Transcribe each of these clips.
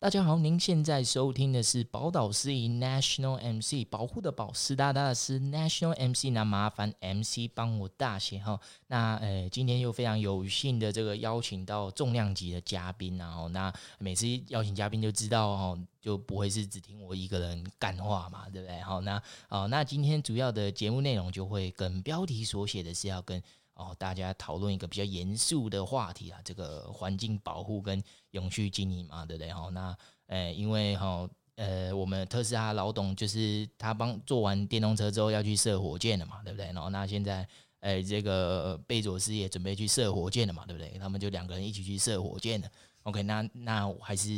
大家好，您现在收听的是宝岛司仪 National MC 保护的保湿哒哒的是 National MC，那麻烦 MC 帮我大写哈。那呃，今天又非常有幸的这个邀请到重量级的嘉宾，然后那每次邀请嘉宾就知道哦，就不会是只听我一个人干话嘛，对不对？好，那哦，那今天主要的节目内容就会跟标题所写的是要跟。哦，大家讨论一个比较严肃的话题啊，这个环境保护跟永续经营嘛，对不对？哈，那呃，因为哈，呃，我们特斯拉老董就是他帮做完电动车之后要去射火箭了嘛，对不对？然后那现在，呃，这个贝佐斯也准备去射火箭了嘛，对不对？他们就两个人一起去射火箭了。OK，那那还是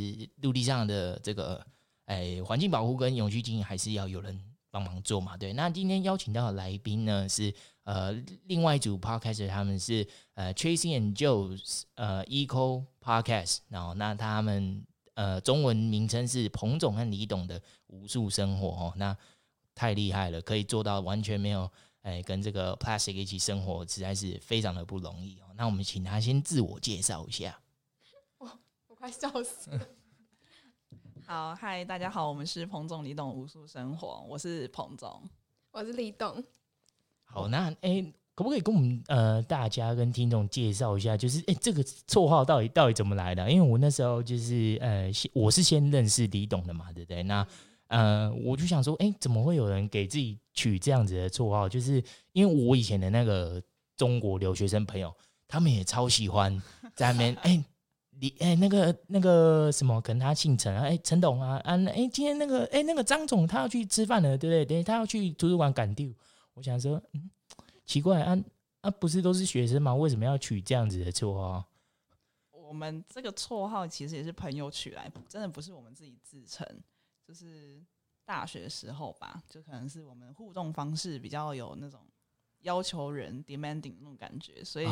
陆地上的这个，哎，环境保护跟永续经营还是要有人帮忙做嘛，对。那今天邀请到的来宾呢是。呃，另外一组 podcast 他们是呃 Tracy and Joe's 呃 Eco Podcast，然后那他们呃中文名称是彭总和李董的无数生活哦，那太厉害了，可以做到完全没有哎、跟这个 plastic 一起生活，实在是非常的不容易哦。那我们请他先自我介绍一下。我，我快笑死了。好，嗨，大家好，我们是彭总李董无数生活，我是彭总，我是李董。好，那哎、欸，可不可以跟我们呃大家跟听众介绍一下，就是哎、欸、这个绰号到底到底怎么来的？因为我那时候就是呃，我是先认识李董的嘛，对不对？那呃，我就想说，哎、欸，怎么会有人给自己取这样子的绰号？就是因为我以前的那个中国留学生朋友，他们也超喜欢在那边哎，你哎那个那个什么，可能他姓陈啊，哎陈董啊，啊哎今天那个哎那个张总他要去吃饭了，对不对？对，他要去图书馆赶丢。我想说，嗯，奇怪啊啊，不是都是学生吗？为什么要取这样子的绰号？我们这个绰号其实也是朋友取来，真的不是我们自己自称。就是大学时候吧，就可能是我们互动方式比较有那种。要求人 demanding 那种感觉，所以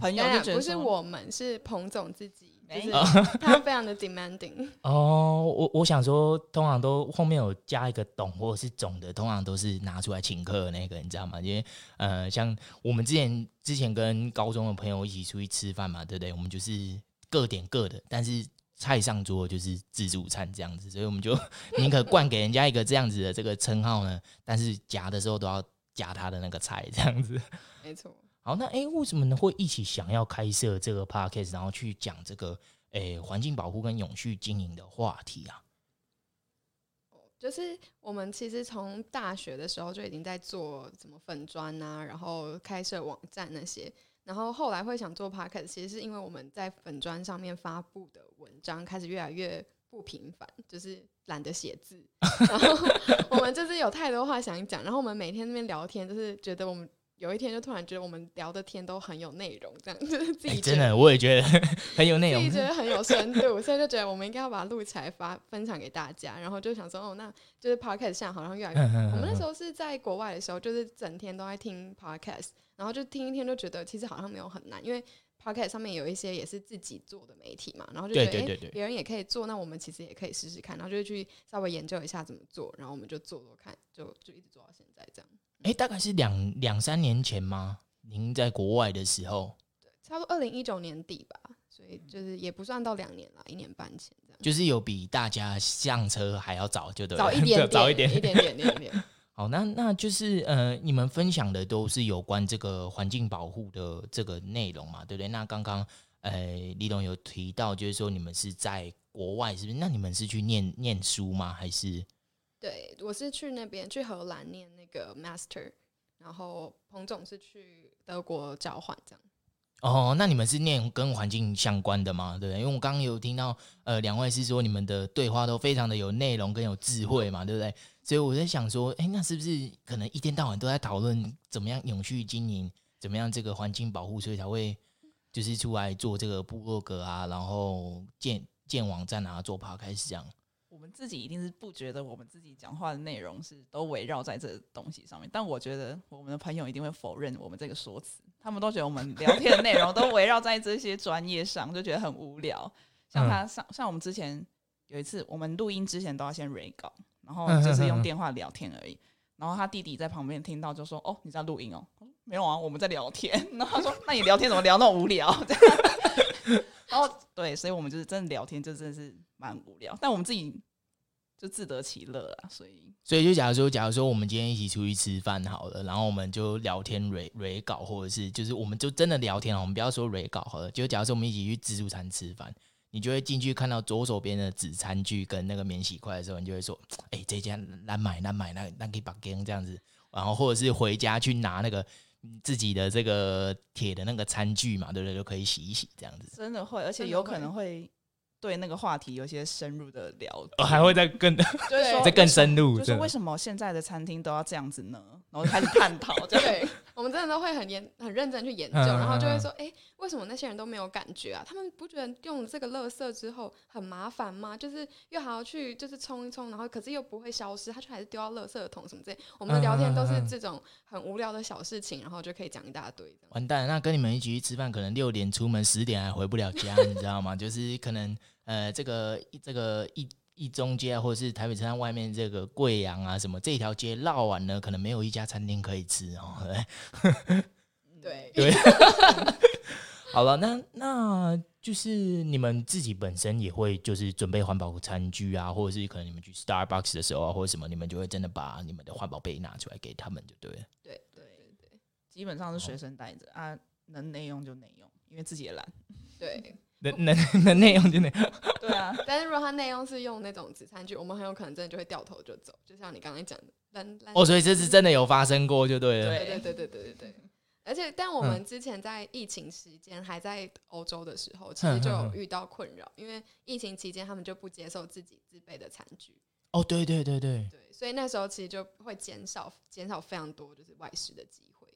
朋友就觉得不是我们，是彭总自己，就是 他非常的 demanding。哦，我我想说，通常都后面有加一个懂或者是总的，通常都是拿出来请客的那个，你知道吗？因为呃，像我们之前之前跟高中的朋友一起出去吃饭嘛，对不对？我们就是各点各的，但是菜上桌就是自助餐这样子，所以我们就宁可灌给人家一个这样子的这个称号呢，但是夹的时候都要。加他的那个菜这样子，没错。好，那哎，为什么呢会一起想要开设这个 podcast，然后去讲这个诶环境保护跟永续经营的话题啊？就是我们其实从大学的时候就已经在做什么粉砖啊，然后开设网站那些，然后后来会想做 podcast，其实是因为我们在粉砖上面发布的文章开始越来越不平凡，就是。懒得写字，然后我们就是有太多话想讲，然后我们每天那边聊天，就是觉得我们有一天就突然觉得我们聊的天都很有内容，这样就是自己、欸、真的我也觉得 很有内容，自己觉得很有深度，所以就觉得我们应该要把它录起来发分享给大家，然后就想说哦，那就是 podcast 现在好像越来越，我们那时候是在国外的时候，就是整天都在听 podcast，然后就听一天就觉得其实好像没有很难，因为。Podcast 上面有一些也是自己做的媒体嘛，然后就觉得哎，别人也可以做，那我们其实也可以试试看，然后就去稍微研究一下怎么做，然后我们就做做看，就就一直做到现在这样。哎、欸，大概是两两三年前吗？您在国外的时候？对，差不多二零一九年底吧，所以就是也不算到两年了，一年半前这样。就是有比大家上车还要早，就 对，早一点点，早一点，一点点，一点点。好，那那就是呃，你们分享的都是有关这个环境保护的这个内容嘛，对不对？那刚刚呃，李董有提到，就是说你们是在国外，是不是？那你们是去念念书吗？还是？对，我是去那边去荷兰念那个 master，然后彭总是去德国交换这样。哦，那你们是念跟环境相关的吗？对不对？因为我刚刚有听到呃，两位是说你们的对话都非常的有内容跟有智慧嘛，对不对？所以我在想说，哎，那是不是可能一天到晚都在讨论怎么样永续经营，怎么样这个环境保护，所以才会就是出来做这个部落格啊，然后建建网站啊，做 podcast 这样。我们自己一定是不觉得我们自己讲话的内容是都围绕在这东西上面，但我觉得我们的朋友一定会否认我们这个说辞，他们都觉得我们聊天的内容都围绕在这些专业上，就觉得很无聊。像他上像我们之前有一次，我们录音之前都要先 re 稿。然后就是用电话聊天而已，然后他弟弟在旁边听到就说：“哦，你在录音哦。”没有啊，我们在聊天。然后他说：“那你聊天怎么聊那么无聊？”这 样然后对，所以我们就是真的聊天，就真的是蛮无聊。但我们自己就自得其乐啊，所以所以就假如说，假如说我们今天一起出去吃饭好了，然后我们就聊天、蕊蕊稿，或者是就是我们就真的聊天，我们不要说蕊稿好了，就假如说我们一起去自助餐吃饭，你就会进去看到左手边的纸餐具跟那个免洗筷的时候，你就会说：“哎、欸，这家难买难买，那那可以把给这样子。”然后或者是回家去拿那个。自己的这个铁的那个餐具嘛，对不对？就可以洗一洗这样子。真的会，而且有可能会对那个话题有一些深入的了解，哦，还会再更，就是说再更深入，就是为什么现在的餐厅都要这样子呢？然后开始探讨，对，我们真的都会很严、很认真去研究，然后就会说，哎，为什么那些人都没有感觉啊？他们不觉得用这个垃圾之后很麻烦吗？就是又还要去就是冲一冲，然后可是又不会消失，他却还是丢到垃圾桶什么之类。我们的聊天都是这种很无聊的小事情，然后就可以讲一大堆。完蛋，那跟你们一起去吃饭，可能六点出门，十点还回不了家，你知道吗？就是可能呃，这个这个一。一中街啊或者是台北车站外面这个贵阳啊什么这条街绕完了，可能没有一家餐厅可以吃哦。对 对，好了，那那就是你们自己本身也会就是准备环保餐具啊，或者是可能你们去 Starbucks 的时候啊，或者什么，你们就会真的把你们的环保杯拿出来给他们，就对了。对对对，基本上是随身带着啊，能内用就内用，因为自己也懒。对。能能能内用就内用，对啊。但是如果他内用是用那种纸餐具，我们很有可能真的就会掉头就走，就像你刚才讲的。哦，所以这是真的有发生过，就对了。对对对对对对对。而且，但我们之前在疫情时间还在欧洲的时候，其实就有遇到困扰，因为疫情期间他们就不接受自己自备的餐具。哦，对对对对。对，所以那时候其实就会减少减少非常多就是外食的机会，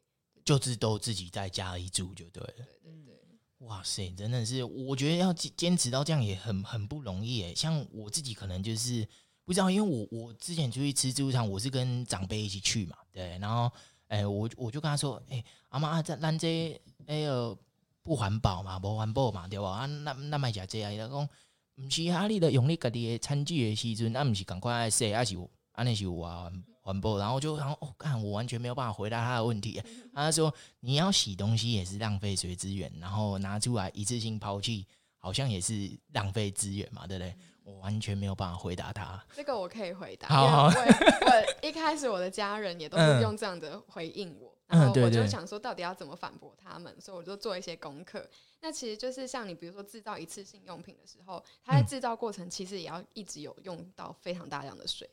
就是都自己在家里煮就对了。对对对。哇塞，真的是，我觉得要坚坚持到这样也很很不容易诶。像我自己可能就是不知道，因为我我之前出去吃自助餐，我是跟长辈一起去嘛，对，然后哎、我我就跟他说，哎、阿妈这咱这哎呦不环保嘛，不环保嘛，对吧？啊，那那卖假这啊，伊就讲不是啊，你的用你家己的餐具的时阵，那不是赶快洗，还是安尼是有啊。环保，然后就然后哦，看我完全没有办法回答他的问题。他说：“你要洗东西也是浪费水资源，然后拿出来一次性抛弃，好像也是浪费资源嘛，对不对？”我完全没有办法回答他。这个我可以回答。好，好，我我一开始我的家人也都是用这样的回应我，嗯、然后我就想说到底要怎么反驳他们，所以我就做一些功课。那其实就是像你比如说制造一次性用品的时候，它在制造过程其实也要一直有用到非常大量的水。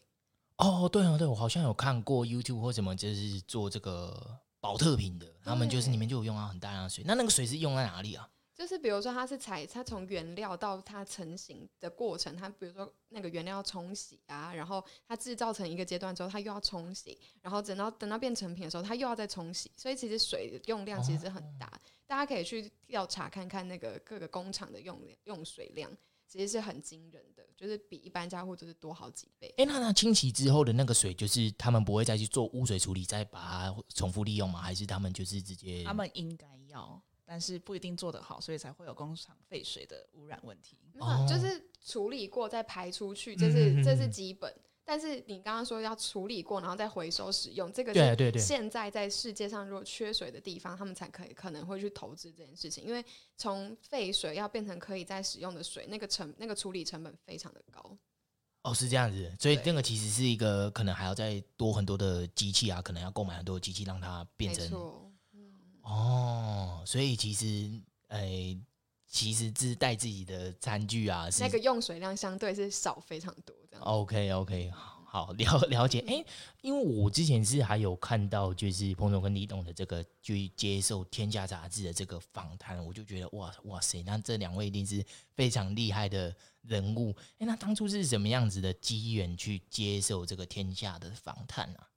哦，对啊，对，我好像有看过 YouTube 或什么，就是做这个保特瓶的，他们就是里面就有用到很大量的水。那那个水是用在哪里啊？就是比如说，它是采它从原料到它成型的过程，它比如说那个原料要冲洗啊，然后它制造成一个阶段之后，它又要冲洗，然后等到等到变成品的时候，它又要再冲洗，所以其实水用量其实是很大。哦，大家可以去调查看看那个各个工厂的用用水量。其实是很惊人的，就是比一般家户就是多好几倍。哎、欸，那那清洗之后的那个水，就是他们不会再去做污水处理，再把它重复利用吗？还是他们就是直接？他们应该要，但是不一定做得好，所以才会有工厂废水的污染问题。哦、就是处理过再排出去，这是这是基本。嗯但是你刚刚说要处理过，然后再回收使用，这个是现在在世界上如果缺水的地方，他们才可以可能会去投资这件事情，因为从废水要变成可以再使用的水，那个成那个处理成本非常的高。哦，是这样子，所以那个其实是一个可能还要再多很多的机器啊，可能要购买很多机器让它变成。嗯、哦，所以其实诶、欸，其实是带自己的餐具啊，那个用水量相对是少非常多。OK OK，好了 了解。哎、欸，因为我之前是还有看到，就是彭总跟李董的这个去接受《天下杂志》的这个访谈，我就觉得哇哇塞，那这两位一定是非常厉害的人物。哎、欸，那当初是什么样子的机缘去接受这个《天下》的访谈啊？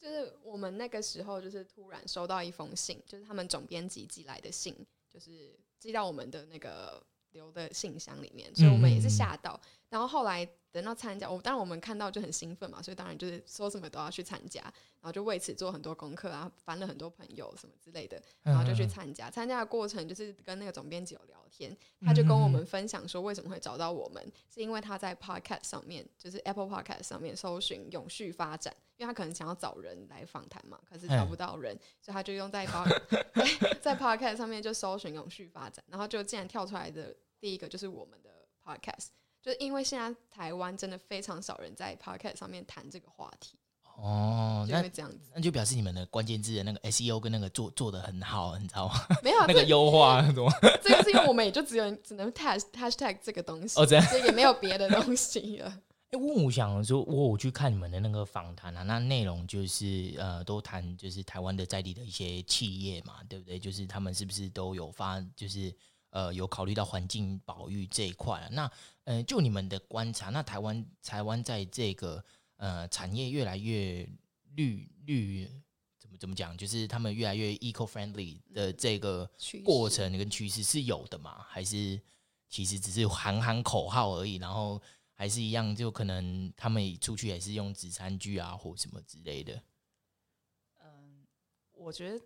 就是我们那个时候，就是突然收到一封信，就是他们总编辑寄来的信，就是寄到我们的那个留的信箱里面，所以我们也是吓到。然后后来。等到参加，我当然我们看到就很兴奋嘛，所以当然就是说什么都要去参加，然后就为此做很多功课啊，翻了很多朋友什么之类的，然后就去参加。参加的过程就是跟那个总编辑有聊天，他就跟我们分享说为什么会找到我们，是因为他在 Podcast 上面，就是 Apple Podcast 上面搜寻永续发展，因为他可能想要找人来访谈嘛，可是找不到人，所以他就用在 在 Podcast 上面就搜寻永续发展，然后就竟然跳出来的第一个就是我们的 Podcast。就因为现在台湾真的非常少人在 Podcast 上面谈这个话题哦，就会这样子那，就表示你们的关键字的那个 SEO 跟那个做做的很好，你知道吗？没有、啊、那个优化什么？这个是因为我们也就只有只能 tag hashtag 这个东西，哦，这样，所以也没有别的东西了。哎、欸，我我想说，我我去看你们的那个访谈啊，那内容就是呃，都谈就是台湾的在地的一些企业嘛，对不对？就是他们是不是都有发，就是。呃，有考虑到环境保育这一块啊，那呃，就你们的观察，那台湾台湾在这个呃产业越来越绿绿，怎么怎么讲，就是他们越来越 eco friendly 的这个过程跟趋势是有的吗？还是其实只是喊喊口号而已？然后还是一样，就可能他们出去也是用纸餐具啊，或什么之类的。嗯，我觉得。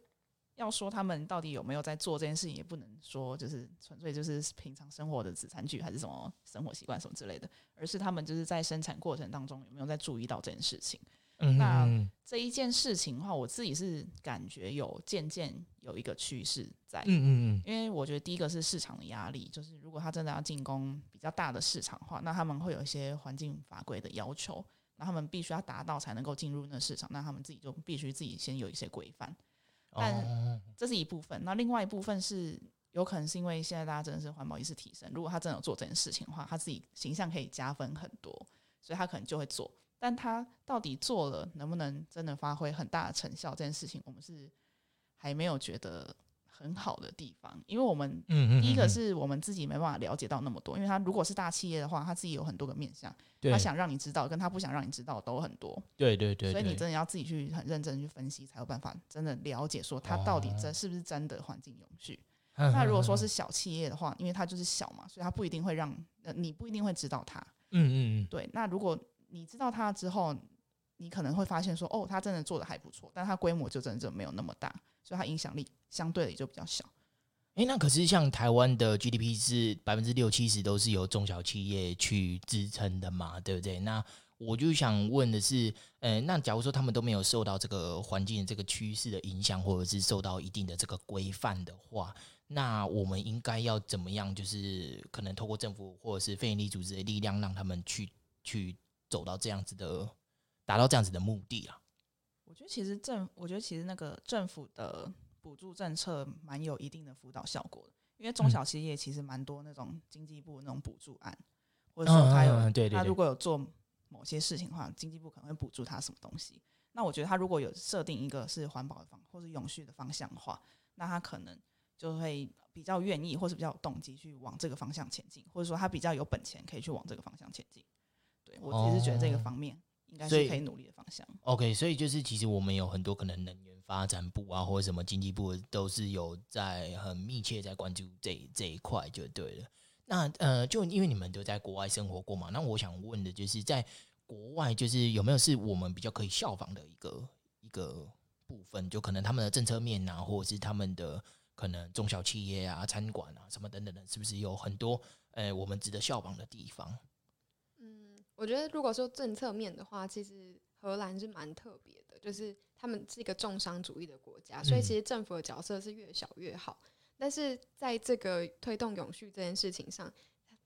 要说他们到底有没有在做这件事情，也不能说就是纯粹就是平常生活的纸餐具还是什么生活习惯什么之类的，而是他们就是在生产过程当中有没有在注意到这件事情。嗯，那这一件事情的话，我自己是感觉有渐渐有一个趋势在。嗯嗯嗯，因为我觉得第一个是市场的压力，就是如果他真的要进攻比较大的市场的话，那他们会有一些环境法规的要求，那他们必须要达到才能够进入那个市场，那他们自己就必须自己先有一些规范。但这是一部分，那另外一部分是有可能是因为现在大家真的是环保意识提升，如果他真的有做这件事情的话，他自己形象可以加分很多，所以他可能就会做。但他到底做了能不能真的发挥很大的成效，这件事情我们是还没有觉得。很好的地方，因为我们第一个是我们自己没办法了解到那么多，因为他如果是大企业的话，他自己有很多个面向，他想让你知道，跟他不想让你知道都很多。对对对，所以你真的要自己去很认真去分析，才有办法真的了解说他到底真是不是真的环境永续。那如果说是小企业的话，因为他就是小嘛，所以他不一定会让呃你不一定会知道他。嗯嗯嗯，对。那如果你知道他之后，你可能会发现说，哦，他真的做的还不错，但他规模就真的就没有那么大。所以它影响力相对的也就比较小。诶，那可是像台湾的 GDP 是百分之六七十都是由中小企业去支撑的嘛，对不对？那我就想问的是，呃，那假如说他们都没有受到这个环境的这个趋势的影响，或者是受到一定的这个规范的话，那我们应该要怎么样？就是可能透过政府或者是非营利组织的力量，让他们去去走到这样子的，达到这样子的目的啊？我觉得其实政，我觉得其实那个政府的补助政策蛮有一定的辅导效果的，因为中小企业其实蛮多那种经济部那种补助案，或者说他有他如果有做某些事情的话，经济部可能会补助他什么东西。那我觉得他如果有设定一个是环保的方或是永续的方向的话，那他可能就会比较愿意或是比较有动机去往这个方向前进，或者说他比较有本钱可以去往这个方向前进。对，我其实觉得这个方面。应该是可以努力的方向。OK，所以就是其实我们有很多可能能源发展部啊，或者什么经济部都是有在很密切在关注这这一块就对了。那呃，就因为你们都在国外生活过嘛，那我想问的就是，在国外就是有没有是我们比较可以效仿的一个一个部分？就可能他们的政策面啊，或者是他们的可能中小企业啊、餐馆啊什么等等的，是不是有很多呃我们值得效仿的地方？我觉得，如果说政策面的话，其实荷兰是蛮特别的，就是他们是一个重商主义的国家，所以其实政府的角色是越小越好。但是在这个推动永续这件事情上，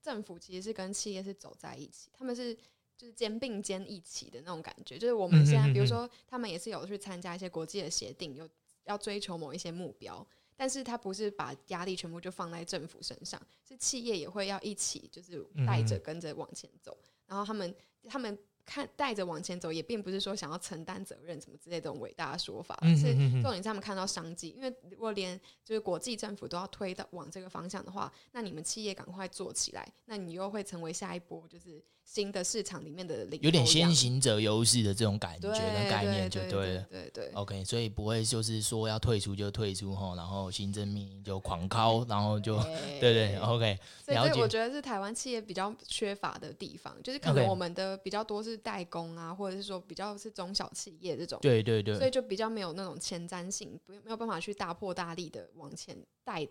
政府其实是跟企业是走在一起，他们是就是肩并肩一起的那种感觉。就是我们现在，比如说，他们也是有去参加一些国际的协定，有要追求某一些目标，但是他不是把压力全部就放在政府身上，是企业也会要一起，就是带着跟着往前走。然后他们他们看带着往前走，也并不是说想要承担责任什么之类的这种伟大的说法，嗯、是重点是他们看到商机。因为如果连就是国际政府都要推到往这个方向的话，那你们企业赶快做起来，那你又会成为下一波就是新的市场里面的领，有点先行者优势的这种感觉跟概念就对了。对对，，OK，所以不会就是说要退出就退出哈，然后行政命令就狂敲，然后就对，对对，OK。所以我觉得是台湾企业比较缺乏的地方，就是可能我们的比较多是。代工啊，或者是说比较是中小企业这种，对对对，所以就比较没有那种前瞻性，不没有办法去大破大立的往前带，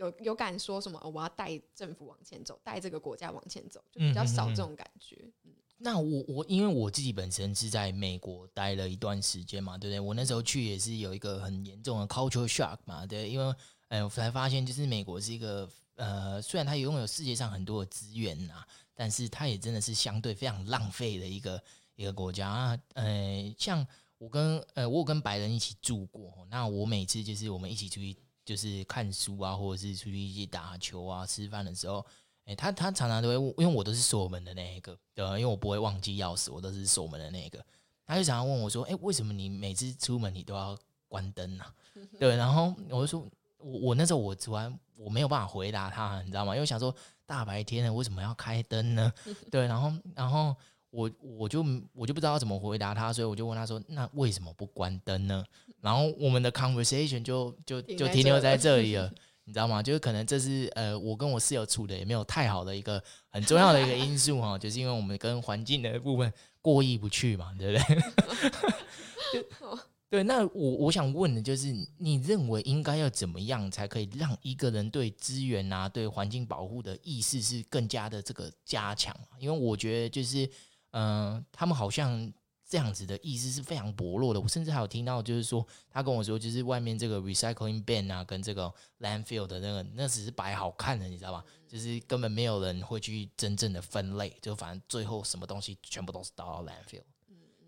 有有敢说什么、哦、我要带政府往前走，带这个国家往前走，就比较少这种感觉。嗯，嗯，嗯，那我我因为我自己本身是在美国待了一段时间嘛，对不对？我那时候去也是有一个很严重的 culture shock 嘛，对，因为哎，我才发现就是美国是一个呃，虽然它拥有世界上很多的资源呐、啊。但是它也真的是相对非常浪费的一个一个国家啊，呃，像我跟呃我有跟白人一起住过，那我每次就是我们一起出去就是看书啊，或者是出去一起打球啊、吃饭的时候，哎，他他常常都会，因为我都是锁门的那一个，对？因为我不会忘记钥匙，我都是锁门的那一个。他就常常问我说：“哎，为什么你每次出门你都要关灯呢？” 对，然后我就说，我我那时候我突然我没有办法回答他，你知道吗？因为想说。大白天的为什么要开灯呢？对，然后然后我我就我就不知道怎么回答他，所以我就问他说：“那为什么不关灯呢？”然后我们的 conversation 就就就停留在这里了，你知道吗？就是可能这是呃我跟我室友处的也没有太好的一个很重要的一个因素哈，就是因为我们跟环境的部分过意不去嘛，对不对？就对，那我我想问的就是，你认为应该要怎么样才可以让一个人对资源啊、对环境保护的意识是更加的这个加强？因为我觉得就是，嗯、呃，他们好像这样子的意思是非常薄弱的。我甚至还有听到，就是说他跟我说，就是外面这个 recycling bin 啊，跟这个 landfill 的那个，那只是摆好看的，你知道吧？就是根本没有人会去真正的分类，就反正最后什么东西全部都是倒到 landfill。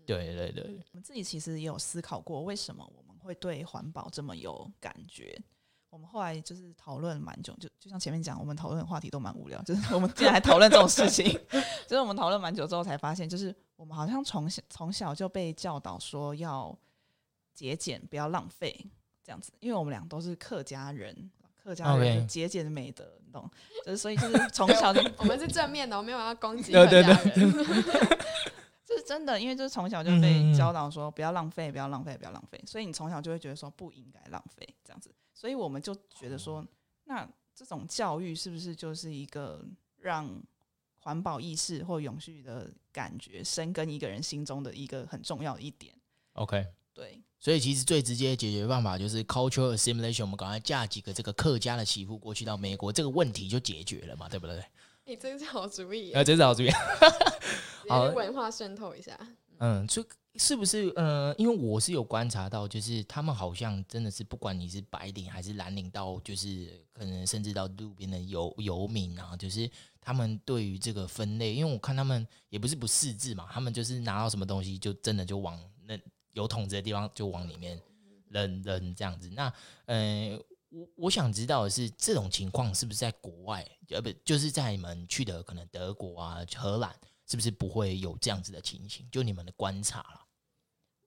对对对，我们自己其实也有思考过，为什么我们会对环保这么有感觉？我们后来就是讨论蛮久，就就像前面讲，我们讨论的话题都蛮无聊，就是 我们竟然还讨论这种事情。就是我们讨论蛮久之后才发现，就是我们好像从小从小就被教导说要节俭，不要浪费这样子。因为我们俩都是客家人，客家人节俭的美德，Okay. 你懂？就是所以就是从小就我们是正面的，我没有要攻击客家人。对对对 是真的，因为就是从小就被教导说不要浪费，不要浪费，不要浪费，所以你从小就会觉得说不应该浪费这样子，所以我们就觉得说，那这种教育是不是就是一个让环保意识或永续的感觉深耕一个人心中的一个很重要的一点？OK，对，所以其实最直接的解决办法就是 cultural assimilation，我们赶快嫁几个这个客家的媳妇过去到美国，这个问题就解决了嘛，对不对？你这是好主意，啊，这是好主意。好，文化渗透一下。嗯，就是不是呃，因为我是有观察到，就是他们好像真的是，不管你是白领还是蓝领，到就是可能甚至到路边的游游民啊，就是他们对于这个分类，因为我看他们也不是不识字嘛，他们就是拿到什么东西就真的就往那有桶子的地方就往里面扔扔这样子。那呃，我我想知道的是，这种情况是不是在国外，呃，不就是在你们去的可能德国啊、荷兰？是不是不会有这样子的情形？就你们的观察了。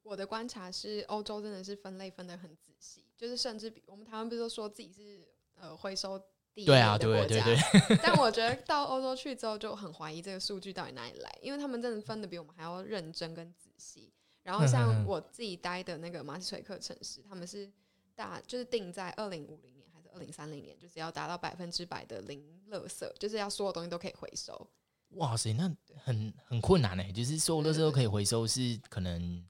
我的观察是，欧洲真的是分类分得很仔细，就是甚至比我们台湾不是都说自己是呃回收第一的国家？对啊，对对对。但我觉得到欧洲去之后，就很怀疑这个数据到底哪里来，因为他们真的分的比我们还要认真跟仔细。然后像我自己待的那个马斯垂克城市，他们是大就是定在二零五零年还是二零三零年，就是要达到百分之百的零垃圾，就是要所有东西都可以回收。哇塞，那很很困难呢。就是所有垃圾都可以回收，是可能，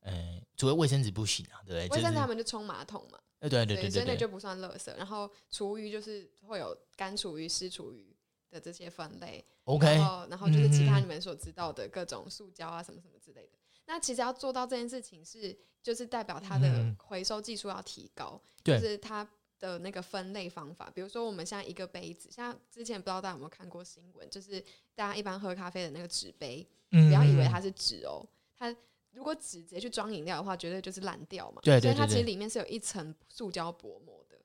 呃，除了卫生纸不行啊，对不对？卫生纸他们就冲马桶嘛，对对对对，所以那就不算垃圾。然后厨余就是会有干厨余、湿厨余的这些分类。OK，然后然后就是其他你们所知道的各种塑胶啊什么什么之类的。那其实要做到这件事情是，就是代表它的回收技术要提高，就是它。的那个分类方法，比如说我们现在一个杯子，像之前不知道大家有没有看过新闻，就是大家一般喝咖啡的那个纸杯，嗯、不要以为它是纸哦，它如果纸直接去装饮料的话，绝对就是烂掉嘛。对，对，对，对，所以它其实里面是有一层塑胶薄膜的。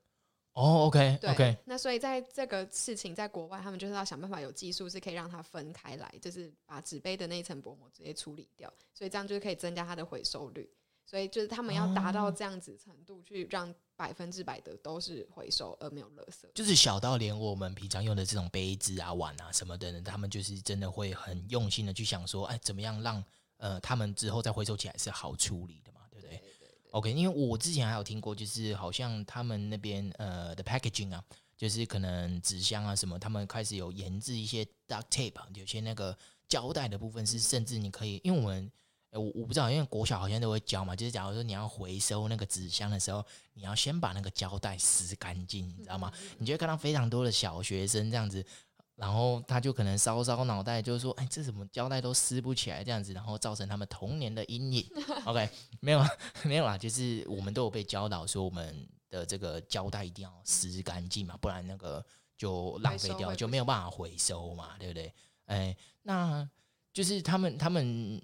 哦，OK，OK，、对 okay 那所以在这个事情在国外，他们就是要想办法有技术是可以让它分开来，就是把纸杯的那一层薄膜直接处理掉，所以这样就是可以增加它的回收率。所以就是他们要达到这样子程度，去让百分之百的都是回收而没有垃圾。就是小到连我们平常用的这种杯子啊、碗啊什么的，他们就是真的会很用心的去想说，哎，怎么样让呃他们之后再回收起来是好处理的嘛，对不对？OK，因为我之前还有听过，就是好像他们那边呃的 packaging 啊，就是可能纸箱啊什么，他们开始有研制一些 duct tape，有些那个胶带的部分是甚至你可以，因为我们。我我不知道，因为国小好像都会教嘛，就是假如说你要回收那个纸箱的时候，你要先把那个胶带撕干净，你知道吗？你就会看到非常多的小学生这样子，然后他就可能烧烧脑袋，就是说，哎，这怎么胶带都撕不起来这样子，然后造成他们童年的阴影。OK，没有啊没有啦，就是我们都有被教导说，我们的这个胶带一定要撕干净嘛，不然那个就浪费掉，就没有办法回收嘛，对不对？哎，那就是他们他们。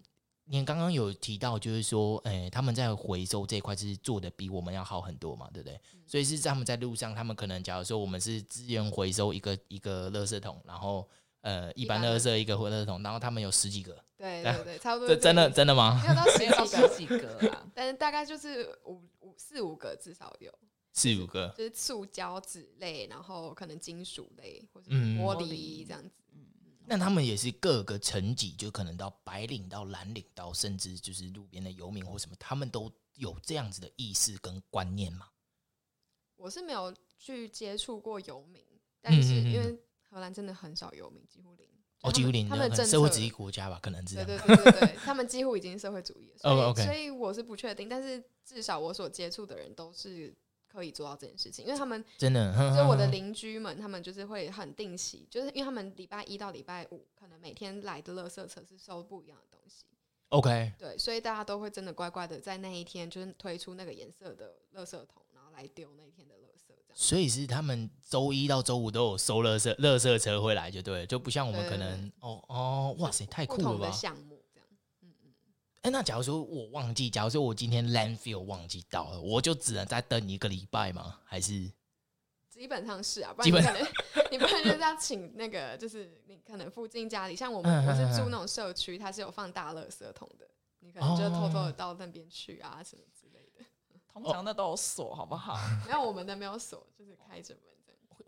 你刚刚有提到，就是说，诶、欸，他们在回收这一块是做的比我们要好很多嘛，对不对？嗯、所以是他们在路上，他们可能假如说我们是资源回收一个一个垃圾桶，然后呃一般垃圾一个回垃圾桶，然后他们有十几个，对对对，差不多。这真的真的吗？没有到十几个，十几个啊，但是大概就是五五四五个至少有，四五个，就是塑胶、纸类，然后可能金属类或者玻璃这样子。嗯那他们也是各个层级，就可能到白领到蓝领到甚至就是路边的游民或什么，他们都有这样子的意识跟观念吗？我是没有去接触过游民，但是因为荷兰真的很少游民，几乎零。哦，几乎零。他们的社会主义国家吧，可能是对对对对对，他们几乎已经社会主义了。所以，oh. 所以我是不确定，但是至少我所接触的人都是。可以做到这件事情，因为他们真的，就我的邻居们，他们就是会很定期，就是因为他们礼拜一到礼拜五，可能每天来的垃圾车是收不一样的东西。OK，对，所以大家都会真的乖乖的在那一天，就是推出那个颜色的垃圾桶，然后来丢那一天的垃圾。这样，所以是他们周一到周五都有收垃圾，垃圾车会来就对了，就不像我们可能，哦哦，哇塞，太酷了吧！那假如说我忘记，假如说我今天 landfill 忘记到了，我就只能再等一个礼拜吗？还是基本上是啊，不然你可能 你不然就是要请那个，就是你可能附近家里，像我们我是住那种社区，它是有放大垃圾桶的，你可能就偷偷的到那边去啊什么之类的。通常那都有锁，好不好？没有我们的没有锁，就是开着门。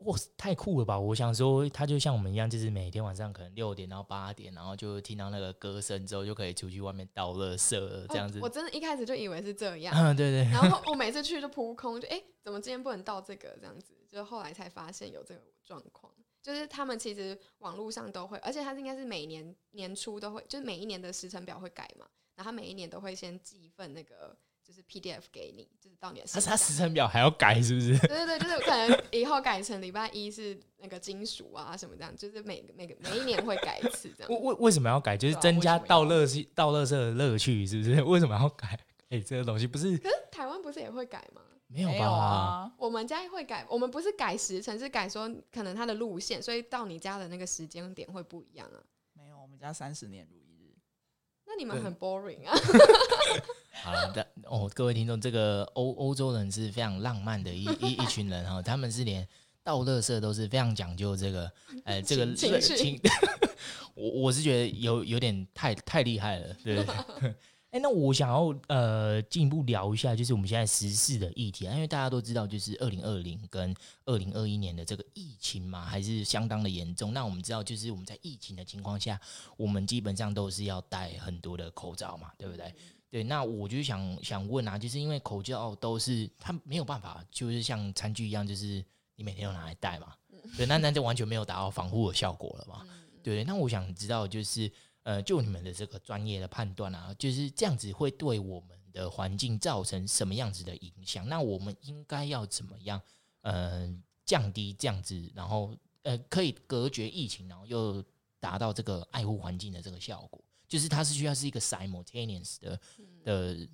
哇，太酷了吧！我想说，他就像我们一样，就是每天晚上可能六点到八点，然后就听到那个歌声之后，就可以出去外面倒垃圾这样子。我真的一开始就以为是这 样，嗯，对对。然后我每次去就扑空，就哎、欸，怎么今天不能倒这个这样子？就后来才发现有这个状况，就是他们其实网络上都会，而且他应该是每年年初都会，就是每一年的时程表会改嘛，然后他每一年都会先寄一份那个。就是 PDF 给你，就是到你的。他他时程表还要改，是不是？对对对，就是可能以后改成礼拜一是那个金属啊什么这样，就是每个每个每一年会改一次这样。为为为什么要改？就是增加倒垃圾倒垃圾的乐趣，是不是？为什么要改？哎、欸，这个东西不是？可是台湾不是也会改吗？没有吧？有啊，我们家会改，我们不是改时辰，是改说可能它的路线，所以到你家的那个时间点会不一样啊。没有，我们家三十年。那你们很 boring 啊。好了的哦，各位听众，这个欧欧洲人是非常浪漫的一一一群人哈，他们是连倒垃圾都是非常讲究这个，呃，这个情绪，我我是觉得有有点太太厉害了，对哎，那我想要呃进一步聊一下，就是我们现在时事的议题，因为大家都知道，就是二零二零跟二零二一年的这个疫情嘛，还是相当的严重。那我们知道，就是我们在疫情的情况下，我们基本上都是要戴很多的口罩嘛，对不对？对，那我就想想问啊，就是因为口罩都是它没有办法，就是像餐具一样，就是你每天都拿来戴嘛。对，那那就完全没有达到防护的效果了嘛。对，那我想知道，就是呃，就你们的这个专业的判断啊，就是这样子会对我们的环境造成什么样子的影响？那我们应该要怎么样呃降低这样子，然后呃可以隔绝疫情，然后又达到这个爱护环境的这个效果？就是它是需要是一个 simultaneous 的的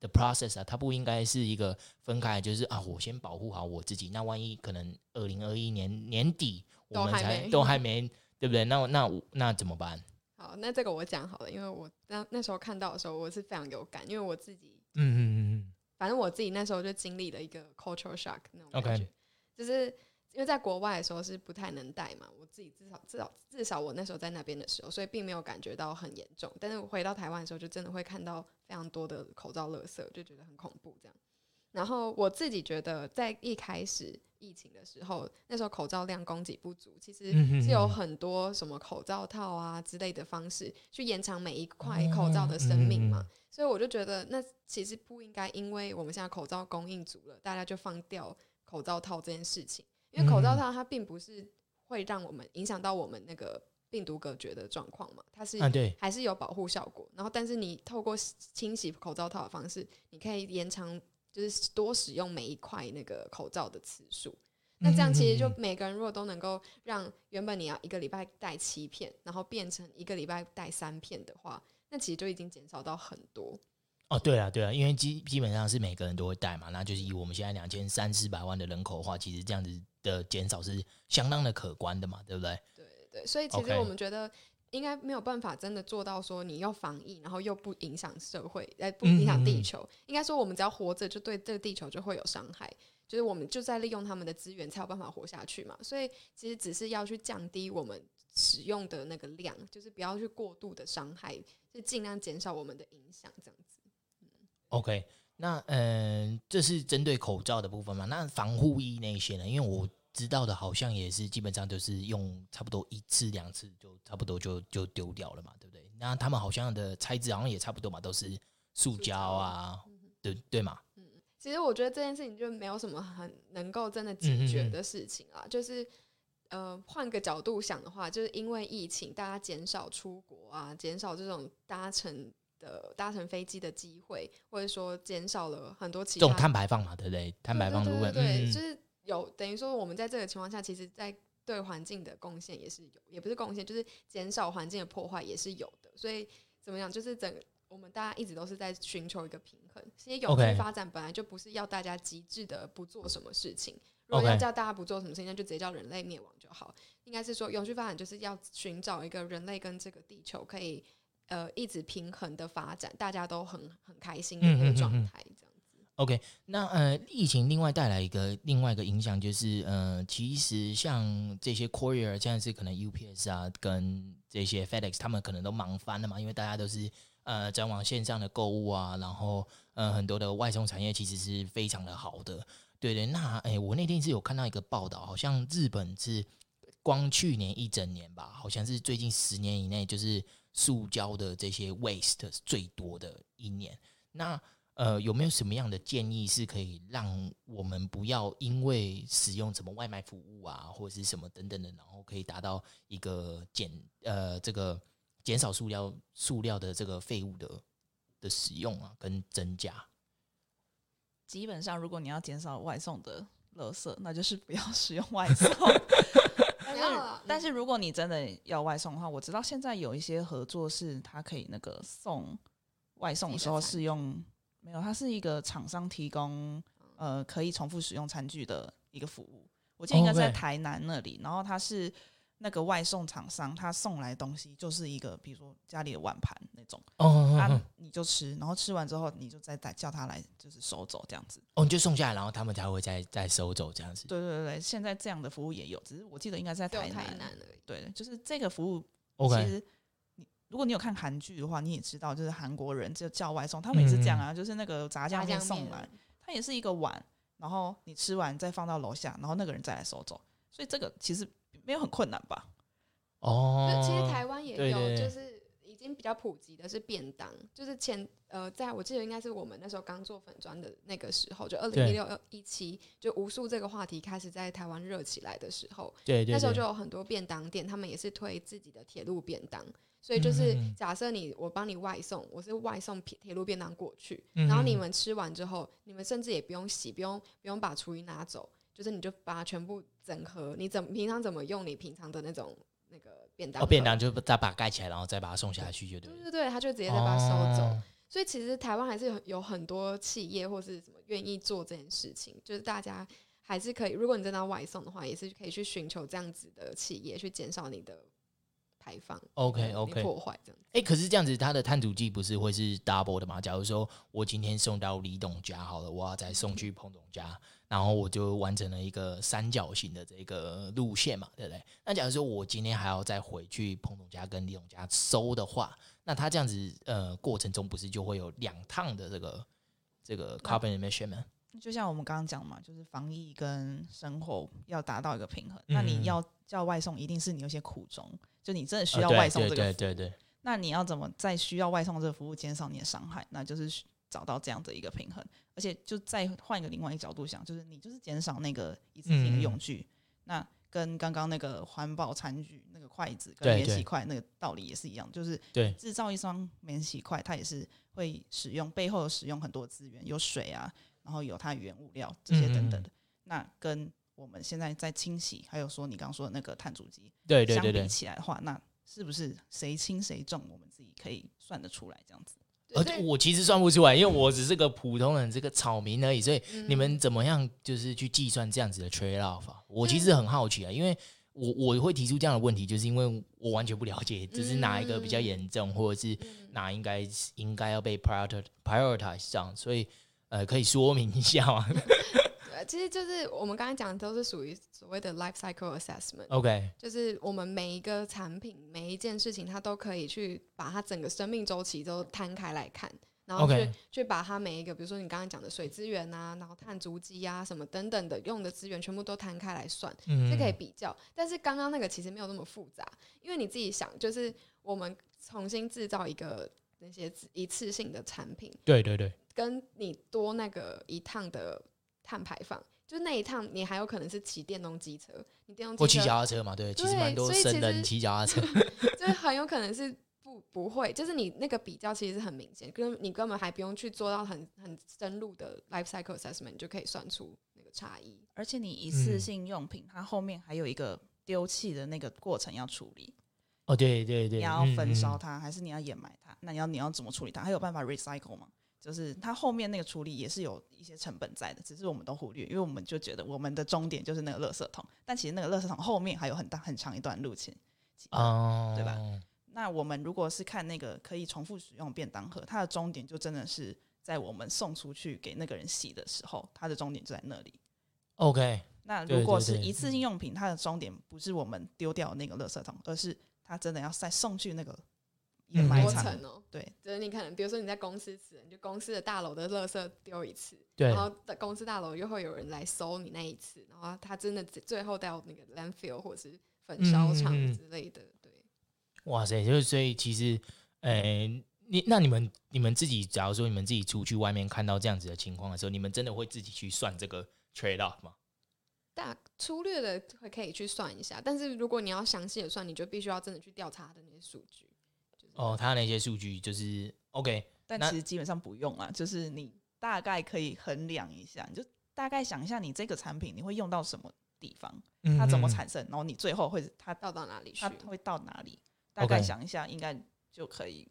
的 process 啊，它不应该是一个分开，就是啊，我先保护好我自己，那万一可能二零二一年年底我们才都还没，对不对？那那那怎么办？好，那这个我讲好了，因为我那那时候看到的时候，我是非常有感，因为我自己，嗯嗯嗯嗯，反正我自己那时候就经历了一个 cultural shock 那种感觉。Okay. 就是因为在国外的时候是不太能戴嘛，我自己至少至少至少我那时候在那边的时候，所以并没有感觉到很严重。但是我回到台湾的时候，就真的会看到非常多的口罩垃圾，就觉得很恐怖这样。然后我自己觉得，在一开始疫情的时候，那时候口罩量供给不足，其实是有很多什么口罩套啊之类的方式去延长每一块口罩的生命嘛。所以我就觉得，那其实不应该，因为我们现在口罩供应足了，大家就放掉口罩套这件事情。因为口罩套它并不是会让我们影响到我们那个病毒隔绝的状况嘛，它是还是有保护效果。然后，但是你透过清洗口罩套的方式，你可以延长。就是多使用每一块那个口罩的次数，那这样其实就每个人如果都能够让原本你要一个礼拜戴七片，然后变成一个礼拜戴三片的话，那其实就已经减少到很多。哦，对啊，对啊，因为基基本上是每个人都会戴嘛，那就是以我们现在两千三四百万的人口的话，其实这样子的减少是相当的可观的嘛，对不对？对对，所以其实我们觉得。应该没有办法真的做到说你要防疫，然后又不影响社会，来不影响地球。嗯嗯嗯，应该说我们只要活着，就对这个地球就会有伤害。就是我们就在利用他们的资源，才有办法活下去嘛。所以其实只是要去降低我们使用的那个量，就是不要去过度的伤害，就尽量减少我们的影响，这样子。嗯，OK，那嗯、呃，这是针对口罩的部分嘛？那防护衣那些呢？因为我。知道的，好像也是基本上就是用差不多一次两次就差不多就就丢掉了嘛，对不对？那他们好像的材质好像也差不多嘛，都是塑胶啊，嗯、对对嘛。嗯，其实我觉得这件事情就没有什么很能够真的解决的事情啊。嗯嗯嗯，就是呃，换个角度想的话，就是因为疫情，大家减少出国啊，减少这种搭乘的搭乘飞机的机会，或者说减少了很多其他这种碳排放嘛，对不对？碳排放的问题，对，对，对，对，就是。有等于说，我们在这个情况下，其实，在对环境的贡献也是有，也不是贡献，就是减少环境的破坏也是有的。所以怎么样，就是整我们大家一直都是在寻求一个平衡。其实永续发展本来就不是要大家极致的不做什么事情。如果要叫大家不做什么事情，那就直接叫人类灭亡就好。应该是说，永续发展就是要寻找一个人类跟这个地球可以呃一直平衡的发展，大家都很很开心的一个状态。这样。OK，那呃，疫情另外带来一个另外一个影响就是，呃，其实像这些 courier，像是可能 UPS 啊，跟这些 FedEx，他们可能都忙翻了嘛，因为大家都是呃转往线上的购物啊，然后呃很多的外送产业其实是非常的好的，对对。那哎，我那天是有看到一个报道，好像日本是光去年一整年吧，好像是最近十年以内就是塑胶的这些 waste 最多的一年，那。呃，有没有什么样的建议是可以让我们不要因为使用什么外卖服务啊，或者是什么等等的，然后可以达到一个减呃这个减少塑料塑料的这个废物的的使用啊，跟增加？基本上，如果你要减少外送的垃圾，那就是不要 使用外送。但是，但是如果你真的要外送的话，我知道现在有一些合作是它可以那个送外送的时候是用。没有，它是一个厂商提供呃可以重复使用餐具的一个服务。我记得应该在台南那里，然后它是那个外送厂商，他送来的东西就是一个比如说家里的碗盘那种，哦，他你就吃，然后吃完之后你就再带叫他来就是收走这样子。哦，你就送下来，然后他们才会再再收走这样子。对对对对，现在这样的服务也有，只是我记得应该在台南。台南对，就是这个服务其实。如果你有看韩剧的话，你也知道，就是韩国人就叫外送，他们也是这样啊，嗯、就是那个炸酱面送来，它也是一个碗，然后你吃完再放到楼下，然后那个人再来收走，所以这个其实没有很困难吧？哦，其实台湾也有，就是已经比较普及的是便当，就是前呃，在我记得应该是我们那时候刚做粉砖的那个时候，就二零一六一七，就无数这个话题开始在台湾热起来的时候，对，对，对，那时候就有很多便当店，他们也是推自己的铁路便当。所以就是假设你我帮你外送，我是外送铁铁路便当过去，然后你们吃完之后，你们甚至也不用洗，不用不用把厨余拿走，就是你就把它全部整合，你怎么平常怎么用你平常的那种那个便当，哦，便当就再把它盖起来，然后再把它送下去就对。对对对，他就直接再把它收走。哦、所以其实台湾还是有很多企业或是什么愿意做这件事情，就是大家还是可以，如果你真的要外送的话，也是可以去寻求这样子的企业去减少你的。排放，OK OK，破坏这样子。哎、欸，可是这样子，它的碳足迹不是会是 double 的吗？假如说我今天送到李董家好了，我要再送去彭总家，然后我就完成了一个三角形的这个路线嘛，对不对？那假如说我今天还要再回去彭总家跟李董家收的话，那他这样子呃过程中不是就会有两趟的这个这个 carbon emission 吗？就像我们刚刚讲嘛，就是防疫跟生活要达到一个平衡。嗯、那你要叫外送，一定是你有些苦衷，就你真的需要外送这个服务。对对对，对。那你要怎么在需要外送这个服务减少你的伤害？那就是找到这样的一个平衡。而且就再换一个另外一个角度想，就是你就是减少那个一次性的用具。嗯、那跟刚刚那个环保餐具、那个筷子跟免洗筷那个道理也是一样，就是制造一双免洗筷，它也是会使用背后使用很多资源，有水啊。然后有它原物料这些等等的，嗯、那跟我们现在在清洗，还有说你刚刚说的那个碳足迹，对对对对，相比起来的话，那是不是谁轻谁重，我们自己可以算得出来这样子？而我其实算不出来，因为我只是个普通人，这个草民而已。所以你们怎么样就是去计算这样子的 trade off？我其实很好奇啊，因为我我会提出这样的问题，就是因为我完全不了解，就是哪一个比较严重，或者是哪应该应该要被 prioritize prioritize 上，所以。呃，可以说明一下吗？对，其实就是我们刚才讲的都是属于所谓的 life cycle assessment。OK，就是我们每一个产品、每一件事情，它都可以去把它整个生命周期都摊开来看，然后去.去把它每一个，比如说你刚刚讲的水资源啊，然后碳足迹啊什么等等的用的资源，全部都摊开来算，是、嗯、可以比较。但是刚刚那个其实没有那么复杂，因为你自己想，就是我们重新制造一个那些一次性的产品。对对对。跟你多那个一趟的碳排放，就那一趟你还有可能是骑电动机车，你电动机车或骑脚踏车嘛？对，对其实蛮多生人骑脚踏车，就是很有可能是不不会，就是你那个比较其实是很明显，跟你根本还不用去做到很很深入的 life cycle assessment，你就可以算出那个差异。而且你一次性用品，嗯、它后面还有一个丢弃的那个过程要处理。哦，对对对，你要焚烧它，嗯、还是你要掩埋它？那你要你要怎么处理它？还有办法 recycle 吗？就是它后面那个处理也是有一些成本在的，只是我们都忽略，因为我们就觉得我们的终点就是那个垃圾桶，但其实那个垃圾桶后面还有很大很长一段路程，哦，对吧？那我们如果是看那个可以重复使用便当盒，它的终点就真的是在我们送出去给那个人洗的时候，它的终点就在那里。OK，那如果是一次性用品，它的终点不是我们丢掉那个垃圾桶，而是它真的要再送去那个。也蛮长哦，对，就是你可能，比如说你在公司吃，你，就公司的大楼的垃圾丢一次，对，然后的公司大楼又会有人来收你那一次，然后他真的最后到那个 landfill 或者是焚烧厂之类的，对。哇塞，就是所以其实，呃、欸，你那你们你们自己，假如说你们自己出去外面看到这样子的情况的时候，你们真的会自己去算这个 trade off 吗？大粗略的会可以去算一下，但是如果你要详细的算，你就必须要真的去调查的那些数据。哦，他那些数据就是 OK，但其实基本上不用啊，就是你大概可以衡量一下，你就大概想一下你这个产品你会用到什么地方，它怎么产生，然后你最后会它到到哪里去，它会到哪里，大概想一下应该就可以。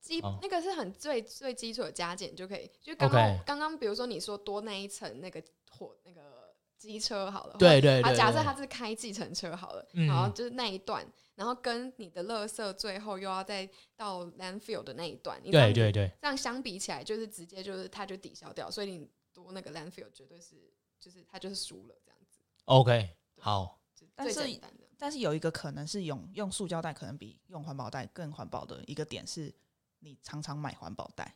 基那个是很最最基础的加减就可以，就刚刚刚刚比如说你说多那一层那个火那个机车好了，对对对，假设他是开计程车好了，然后就是那一段。然后跟你的垃圾最后又要再到 landfill 的那一段，对对对，这样相比起来就是直接就是它就抵消掉，所以你多那个 landfill 绝对是就是它就是输了这样子。OK，好，但是但是有一个可能是用用塑胶袋可能比用环保袋更环保的一个点是，你常常买环保袋。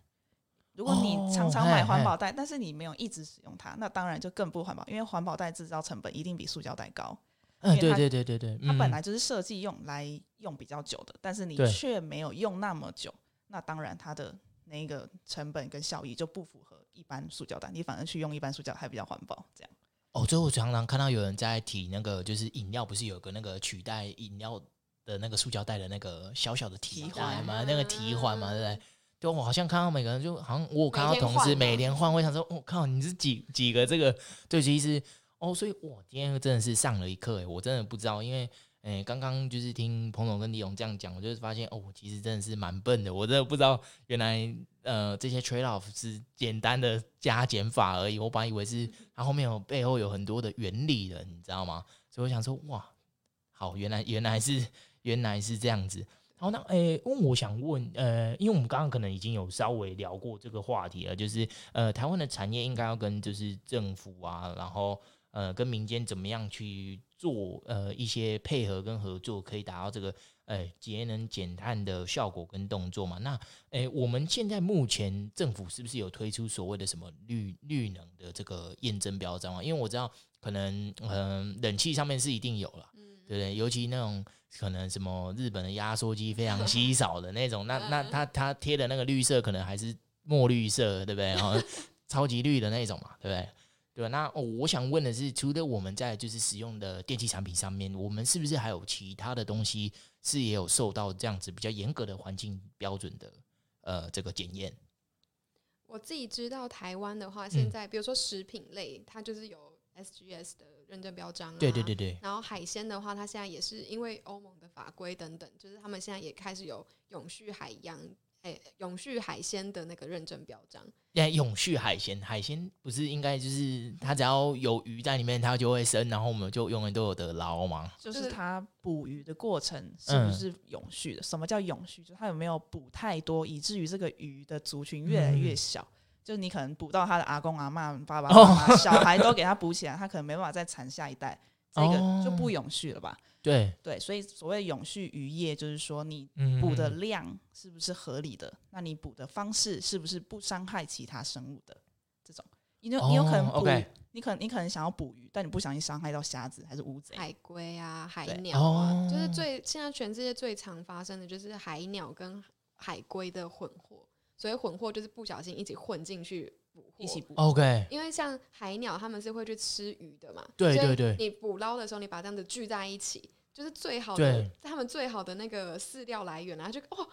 如果你常常买环保袋，哦、但是你没有一直使用它，那当然就更不环保，因为环保袋制造成本一定比塑胶袋高。嗯，对对对对对，它本来就是设计用来用比较久的，嗯、但是你却没有用那么久，那当然它的那个成本跟效益就不符合一般塑胶袋，你反而去用一般塑胶还比较环保，这样。哦，最后我常常看到有人在提那个，就是饮料不是有个那个取代饮料的那个塑胶袋的那个小小的提环嘛，那个提环嘛，对不对？对，我好像看到每个人就好像我有看到同事每天换，我想说，我、哦、靠，你是几几个这个？对，其实。哦，所以我，今天真的是上了一课诶，我真的不知道，因为诶，刚刚就是听彭总跟李勇这样讲，我就发现哦，其实真的是蛮笨的，我真的不知道原来呃这些 trade off 是简单的加减法而已，我本来以为是它后面有背后有很多的原理的，你知道吗？所以我想说哇，好，原来原来是原来是这样子。好，那诶，因为我想问，呃，因为我们刚刚可能已经有稍微聊过这个话题了，就是呃，台湾的产业应该要跟就是政府啊，然后呃，跟民间怎么样去做呃一些配合跟合作，可以达到这个呃节能减碳的效果跟动作嘛？那诶，我们现在目前政府是不是有推出所谓的什么绿绿能的这个验证标章啊？因为我知道可能嗯、冷气上面是一定有了，对不对？尤其那种。可能什么日本的压缩机非常稀少的那种，那那它它贴的那个绿色可能还是墨绿色，对不对？然后超级绿的那种嘛，对不对？对吧？那、哦、我想问的是，除了我们在就是使用的电器产品上面，我们是不是还有其他的东西是也有受到这样子比较严格的环境标准的呃这个检验？我自己知道台湾的话，现在比如说食品类，它就是有 SGS 的。认证标章啊，对对对对。然后海鲜的话，它现在也是因为欧盟的法规等等，就是他们现在也开始有永续海洋，哎，永续海鲜的那个认证标章。哎，永续海鲜，海鲜不是应该就是它只要有鱼在里面，它就会生，然后我们就永远都有得捞吗？就是它捕鱼的过程是不是永续的？嗯、什么叫永续？就它有没有捕太多，以至于这个鱼的族群越来越小？嗯就是你可能捕到他的阿公阿妈、爸爸妈妈、小孩都给他补起来，他可能没办法再产下一代，这个就不永续了吧？对对，所以所谓永续渔业，就是说你捕的量是不是合理的？那你捕的方式是不是不伤害其他生物的？这种，你有你有可能捕，你可能你可能想要捕鱼，但你不小心伤害到虾子还是乌贼、海龟啊、海鸟啊，就是最现在全世界最常发生的就是海鸟跟海龟的混合。所以混货就是不小心一起混进去捕，一起捕。OK，因为像海鸟，他们是会去吃鱼的嘛。对对对。你捕捞的时候，你把它这样子聚在一起，就是最好的，他们最好的那个饲料来源啊。就哦，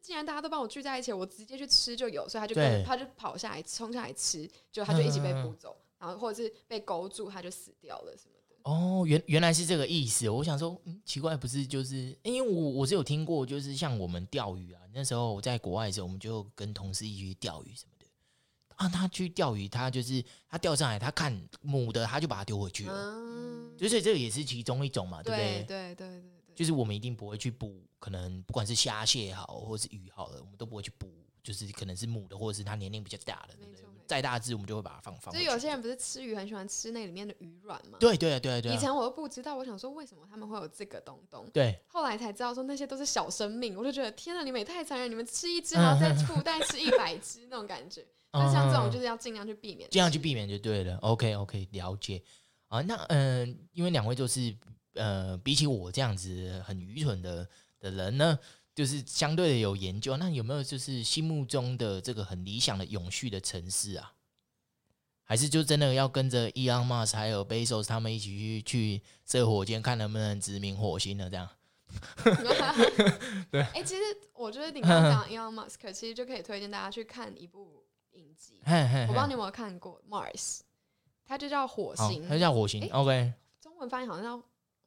既然大家都帮我聚在一起，我直接去吃就有，所以他就跟他就跑下来冲下来吃，就他就一起被捕走，然后或者是被勾住，他就死掉了什么。哦，原原来是这个意思。我想说，嗯，奇怪，不是就是，因为我我是有听过，就是像我们钓鱼啊，那时候我在国外的时候，我们就跟同事一起去钓鱼什么的。啊，他去钓鱼，他就是他钓上来，他看母的，他就把它丢回去了。嗯，就是这个也是其中一种嘛，对不对？对对对对，就是我们一定不会去捕，可能不管是虾蟹好，或者是鱼好了，我们都不会去捕，就是可能是母的，或者是它年龄比较大的，对不对？再大只，我们就会把它放放。就有些人不是吃鱼很喜欢吃那里面的鱼卵吗？对对对对。以前我都不知道，我想说为什么他们会有这个东东。对。后来才知道说那些都是小生命，我就觉得天哪，你们也太残忍！你们吃一只，然后再附带吃一百只那种感觉。那像这种就是要尽量去避免，尽量去避免就对了。OK OK，了解。啊，那嗯、呃，因为两位就是呃，比起我这样子很愚蠢的的人呢。就是相对的有研究，那有没有就是心目中的这个很理想的永续的城市啊？还是就真的要跟着 Elon Musk 还有 Bezos 他们一起去去射火箭，看能不能殖民火星呢？这样？对，哎、欸，其实我觉得你刚刚讲 Elon Musk，其实就可以推荐大家去看一部影集。我不知道你有没有看过 Mars，它就叫火星，它叫火星。欸、OK，中文翻译好像叫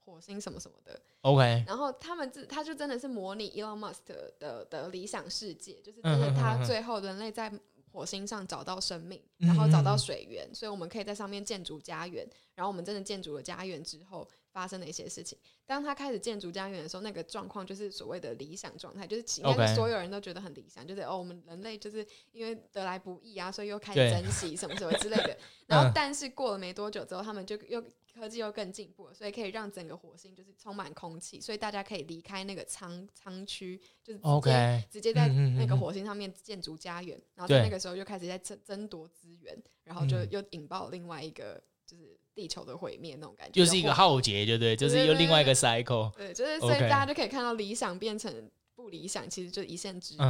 火星什么什么的。OK，然后他们自他就真的是模拟 Elon Musk 的的，的理想世界，就是真的他最后人类在火星上找到生命，然后找到水源，所以我们可以在上面建筑家园。然后我们真的建筑了家园之后，发生的一些事情。当他开始建筑家园的时候，那个状况就是所谓的理想状态，就是应该所有人都觉得很理想，就是哦，我们人类就是因为得来不易啊，所以又开始珍惜什么什么之类的。然后，但是过了没多久之后，他们就又。科技又更进步了，所以可以让整个火星就是充满空气，所以大家可以离开那个仓仓区，就是直接 Okay. 直接在那个火星上面建筑家园，嗯嗯嗯，然后在那个时候就开始在争争夺资源，然后就又引爆另外一个就是地球的毁灭那种感觉，就是一个浩劫，就对，就是又另外一个 cycle，对，就是所以大家就可以看到理想变成不理想，其实就一线之遥，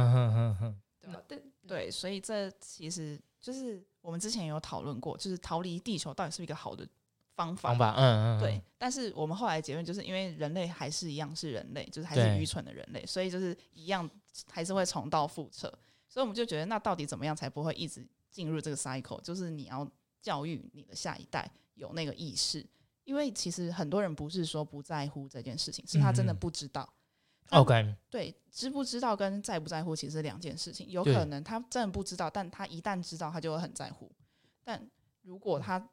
对对，所以这其实就是我们之前有讨论过，就是逃离地球到底是一个好的。方法，方法，嗯嗯，对，但是我们后来结论就是因为人类还是一样是人类，就是还是愚蠢的人类，所以就是一样还是会重蹈覆辙，所以我们就觉得那到底怎么样才不会一直进入这个 cycle？就是你要教育你的下一代有那个意识，因为其实很多人不是说不在乎这件事情，是他真的不知道。OK，对，知不知道跟在不在乎其实是两件事情，有可能他真的不知道，但他一旦知道，他就会很在乎。但如果他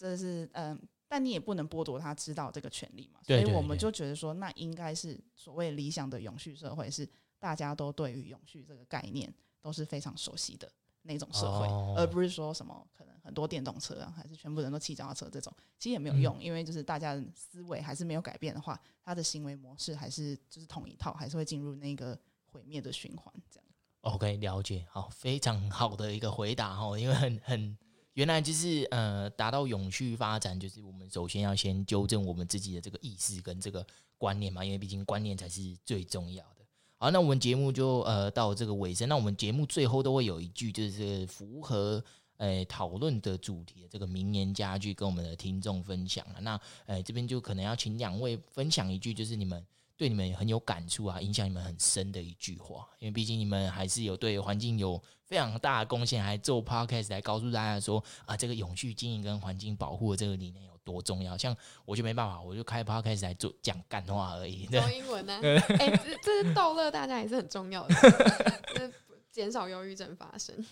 这是嗯，但你也不能剥夺他知道这个权利嘛。所以我们就觉得说，那应该是所谓理想的永续社会，是大家都对于永续这个概念都是非常熟悉的那种社会，哦、而不是说什么可能很多电动车啊，还是全部人都骑脚踏车这种，其实也没有用，嗯、因为就是大家的思维还是没有改变的话，他的行为模式还是就是同一套，还是会进入那个毁灭的循环这样。OK，了解，好，非常好的一个回答哦，因为很很原来就是呃，达到永续发展，就是我们首先要先纠正我们自己的这个意识跟这个观念嘛，因为毕竟观念才是最重要的。好，那我们节目就呃到这个尾声，那我们节目最后都会有一句就是符合呃讨论的主题的这个名言佳句，跟我们的听众分享了。那呃这边就可能要请两位分享一句，就是你们。对你们很有感触啊，影响你们很深的一句话，因为毕竟你们还是有对环境有非常大的贡献，还做 podcast 来告诉大家说啊，这个永续经营跟环境保护的这个理念有多重要。像我就没办法，我就开 podcast 来做讲干话而已。说英文呢？哎、欸，这这是逗乐大家也是很重要的，就是减少忧郁症发生，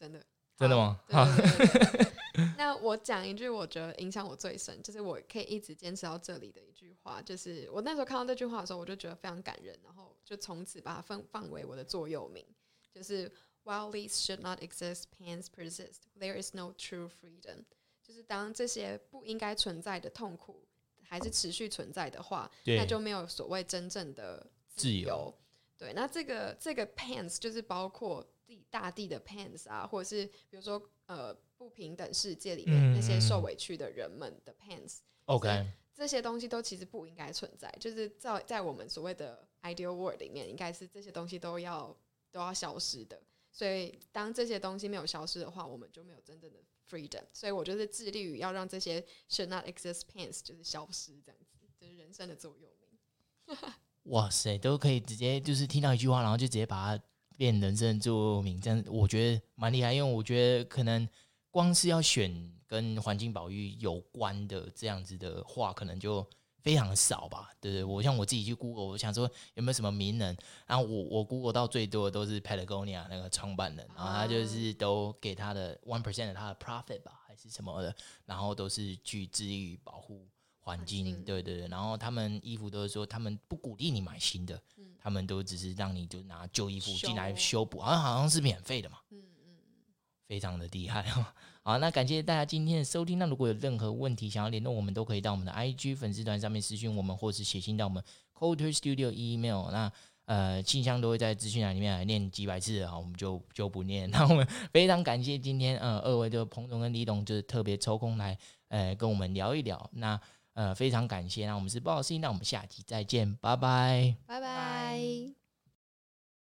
真的。真的吗？对对对对 那我讲一句，我觉得影响我最深，就是我可以一直坚持到这里的一句话，就是我那时候看到这句话的时候，我就觉得非常感人，然后就从此把它放放为我的座右铭，就是 While these should not exist, pains persist. There is no true freedom. 就是当这些不应该存在的痛苦还是持续存在的话，那就没有所谓真正的自由。自由对，那这个这个 pains 就是包括地大地的 pants 啊，或者是比如说呃。不平等世界里面那些受委屈的人们的 pants。OK，这些东西都其实不应该存在，就是在在我们所谓的 ideal world 里面，应该是这些东西都要都要消失的。所以当这些东西没有消失的话，我们就没有真正的 freedom。所以我就是致力于要让这些 should not exist pants 就是消失，这样子，就是人生的座右铭。哇塞，都可以直接就是听到一句话，然后就直接把它变人生的座右铭，这样我觉得蛮厉害，因为我觉得可能。光是要选跟环境保育有关的这样子的话，可能就非常少吧，对不对？我像我自己去 Google，我想说有没有什么名人，然后我我 Google 到最多的都是 Patagonia 那个创办人，然后他就是都给他的 one percent 的他的 profit 吧，还是什么的，然后都是去致力于保护环境，对对对。然后他们衣服都是说，他们不鼓励你买新的，他们都只是让你就拿旧衣服进来修补，好像好像是免费的嘛。嗯非常的厉害哦！好，那感谢大家今天的收听。那如果有任何问题想要联络我们，都可以到我们的 IG 粉丝团上面私讯我们，或是写信到我们 Coder Studio email。那呃，信箱都会在资讯栏里面来念几百次，好，我们就就不念。那我们非常感谢今天呃二位就彭总跟李董，就是特别抽空来呃跟我们聊一聊。那呃非常感谢，那我们是不好意思，那我们下期再见，拜拜，拜拜。